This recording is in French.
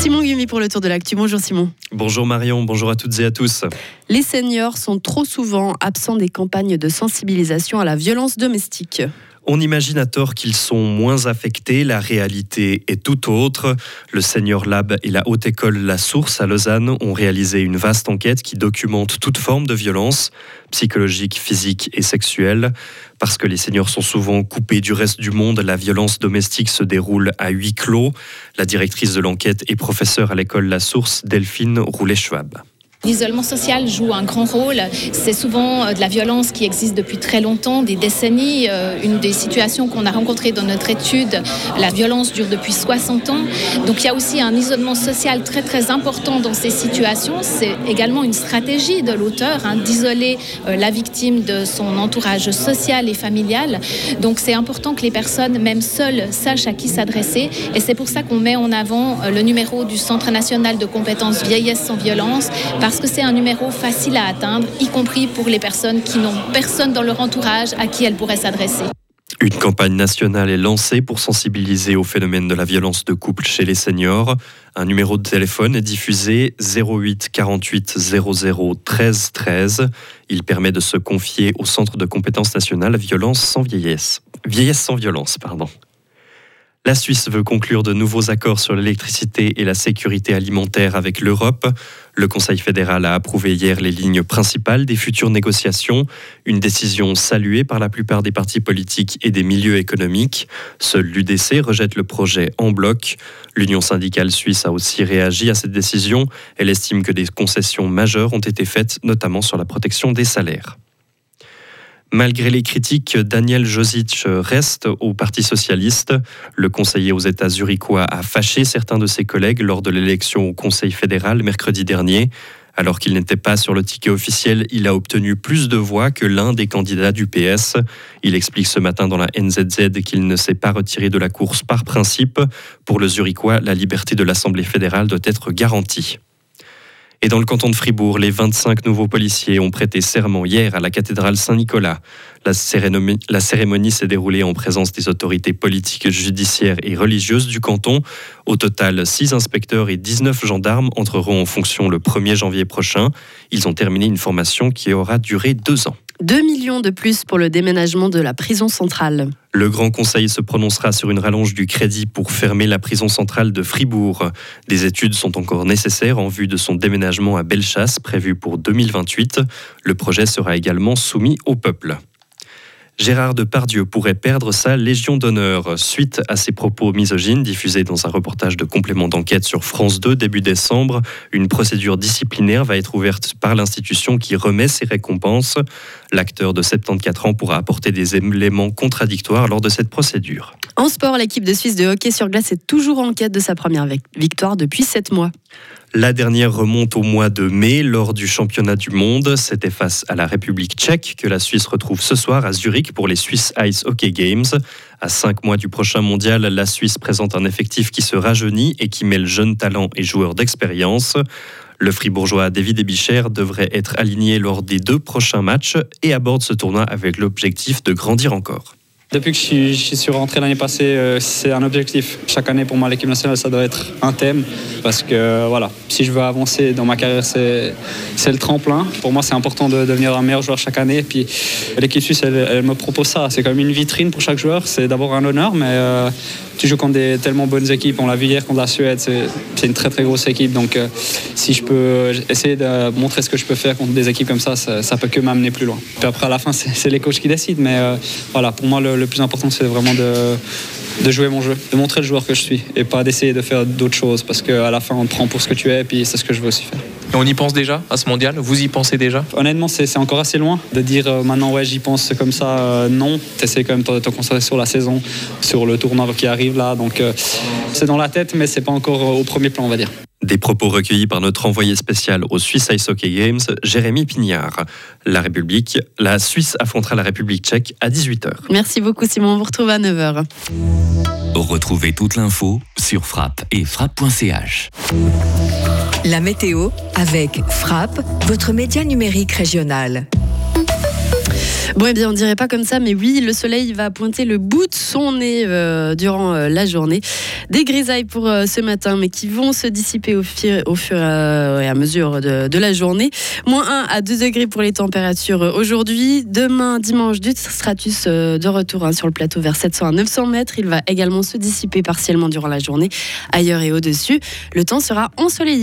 Simon Gumi pour le tour de l'actu. Bonjour Simon. Bonjour Marion, bonjour à toutes et à tous. Les seniors sont trop souvent absents des campagnes de sensibilisation à la violence domestique. On imagine à tort qu'ils sont moins affectés, la réalité est tout autre. Le Senior Lab et la Haute École La Source à Lausanne ont réalisé une vaste enquête qui documente toute forme de violence, psychologique, physique et sexuelle. Parce que les seniors sont souvent coupés du reste du monde, la violence domestique se déroule à huis clos. La directrice de l'enquête et professeure à l'école La Source, Delphine Roulet-Schwab. L'isolement social joue un grand rôle. C'est souvent euh, de la violence qui existe depuis très longtemps, des décennies. Euh, une des situations qu'on a rencontrées dans notre étude, la violence dure depuis 60 ans. Donc il y a aussi un isolement social très très important dans ces situations. C'est également une stratégie de l'auteur hein, d'isoler euh, la victime de son entourage social et familial. Donc c'est important que les personnes, même seules, sachent à qui s'adresser. Et c'est pour ça qu'on met en avant le numéro du Centre national de compétences vieillesse sans violence que c'est un numéro facile à atteindre, y compris pour les personnes qui n'ont personne dans leur entourage à qui elles pourraient s'adresser. Une campagne nationale est lancée pour sensibiliser au phénomène de la violence de couple chez les seniors. Un numéro de téléphone est diffusé 08 48 00 13 13. Il permet de se confier au Centre de compétences nationales violence sans vieillesse. Vieillesse sans violence, pardon. La Suisse veut conclure de nouveaux accords sur l'électricité et la sécurité alimentaire avec l'Europe. Le Conseil fédéral a approuvé hier les lignes principales des futures négociations, une décision saluée par la plupart des partis politiques et des milieux économiques. Seul l'UDC rejette le projet en bloc. L'Union syndicale suisse a aussi réagi à cette décision. Elle estime que des concessions majeures ont été faites, notamment sur la protection des salaires. Malgré les critiques, Daniel Josic reste au Parti socialiste. Le conseiller aux États zurichois a fâché certains de ses collègues lors de l'élection au Conseil fédéral mercredi dernier. Alors qu'il n'était pas sur le ticket officiel, il a obtenu plus de voix que l'un des candidats du PS. Il explique ce matin dans la NZZ qu'il ne s'est pas retiré de la course par principe. Pour le Zurichois, la liberté de l'Assemblée fédérale doit être garantie. Et dans le canton de Fribourg, les 25 nouveaux policiers ont prêté serment hier à la cathédrale Saint-Nicolas. La cérémonie, s'est déroulée en présence des autorités politiques, judiciaires et religieuses du canton. Au total, 6 inspecteurs et 19 gendarmes entreront en fonction le 1er janvier prochain. Ils ont terminé une formation qui aura duré deux ans. 2 millions de plus pour le déménagement de la prison centrale. Le Grand Conseil se prononcera sur une rallonge du crédit pour fermer la prison centrale de Fribourg. Des études sont encore nécessaires en vue de son déménagement à Bellechasse prévu pour 2028. Le projet sera également soumis au peuple. Gérard Depardieu pourrait perdre sa Légion d'honneur suite à ses propos misogynes diffusés dans un reportage de complément d'enquête sur France 2 début décembre. Une procédure disciplinaire va être ouverte par l'institution qui remet ses récompenses. L'acteur de 74 ans pourra apporter des éléments contradictoires lors de cette procédure. En sport, l'équipe de Suisse de hockey sur glace est toujours en quête de sa première victoire depuis 7 mois. La dernière remonte au mois de mai lors du championnat du monde. C'était face à la République tchèque que la Suisse retrouve ce soir à Zurich pour les Swiss Ice Hockey Games. À cinq mois du prochain mondial, la Suisse présente un effectif qui se rajeunit et qui mêle jeunes talents et joueurs d'expérience. Le fribourgeois David Ebicher devrait être aligné lors des deux prochains matchs et aborde ce tournoi avec l'objectif de grandir encore. Depuis que je suis, rentré l'année passée, euh, c'est un objectif. Chaque année, pour moi, l'équipe nationale, ça doit être un thème. Parce que, voilà, si je veux avancer dans ma carrière, c'est le tremplin. Pour moi, c'est important de devenir un meilleur joueur chaque année. Et puis, l'équipe suisse, elle, me propose ça. C'est comme une vitrine pour chaque joueur. C'est d'abord un honneur, mais euh, tu joues contre des tellement bonnes équipes. On l'a vu hier contre la Suède. C'est une très, très grosse équipe. Donc, euh, si je peux essayer de montrer ce que je peux faire contre des équipes comme ça, ça, ça peut que m'amener plus loin. Puis après, à la fin, c'est les coachs qui décident. Mais voilà, pour moi, le, le plus important, c'est vraiment de, de, jouer mon jeu, de montrer le joueur que je suis et pas d'essayer de faire d'autres choses parce qu'à la fin, on te prend pour ce que tu es et puis c'est ce que je veux aussi faire. Et on y pense déjà à ce mondial? Vous y pensez déjà? Honnêtement, c'est encore assez loin de dire euh, maintenant, ouais, j'y pense comme ça. Euh, non, tu essaies quand même de te concentrer sur la saison, sur le tournoi qui arrive là. Donc, euh, c'est dans la tête, mais c'est pas encore au premier plan, on va dire. Des propos recueillis par notre envoyé spécial au Swiss Ice Hockey Games, Jérémy Pignard. La République, la Suisse affrontera la République tchèque à 18h. Merci beaucoup Simon, on vous retrouve à 9h. Retrouvez toute l'info sur frappe et frappe.ch. La météo avec Frappe, votre média numérique régional. Bon, eh bien, on dirait pas comme ça, mais oui, le soleil va pointer le bout de son nez euh, durant euh, la journée. Des grisailles pour euh, ce matin, mais qui vont se dissiper au, fur, et à mesure de, la journée. Moins 1 à 2 degrés pour les températures aujourd'hui. Demain, dimanche, du stratus de retour hein, sur le plateau vers 700 à 900 mètres. Il va également se dissiper partiellement durant la journée, ailleurs et au-dessus. Le temps sera ensoleillé.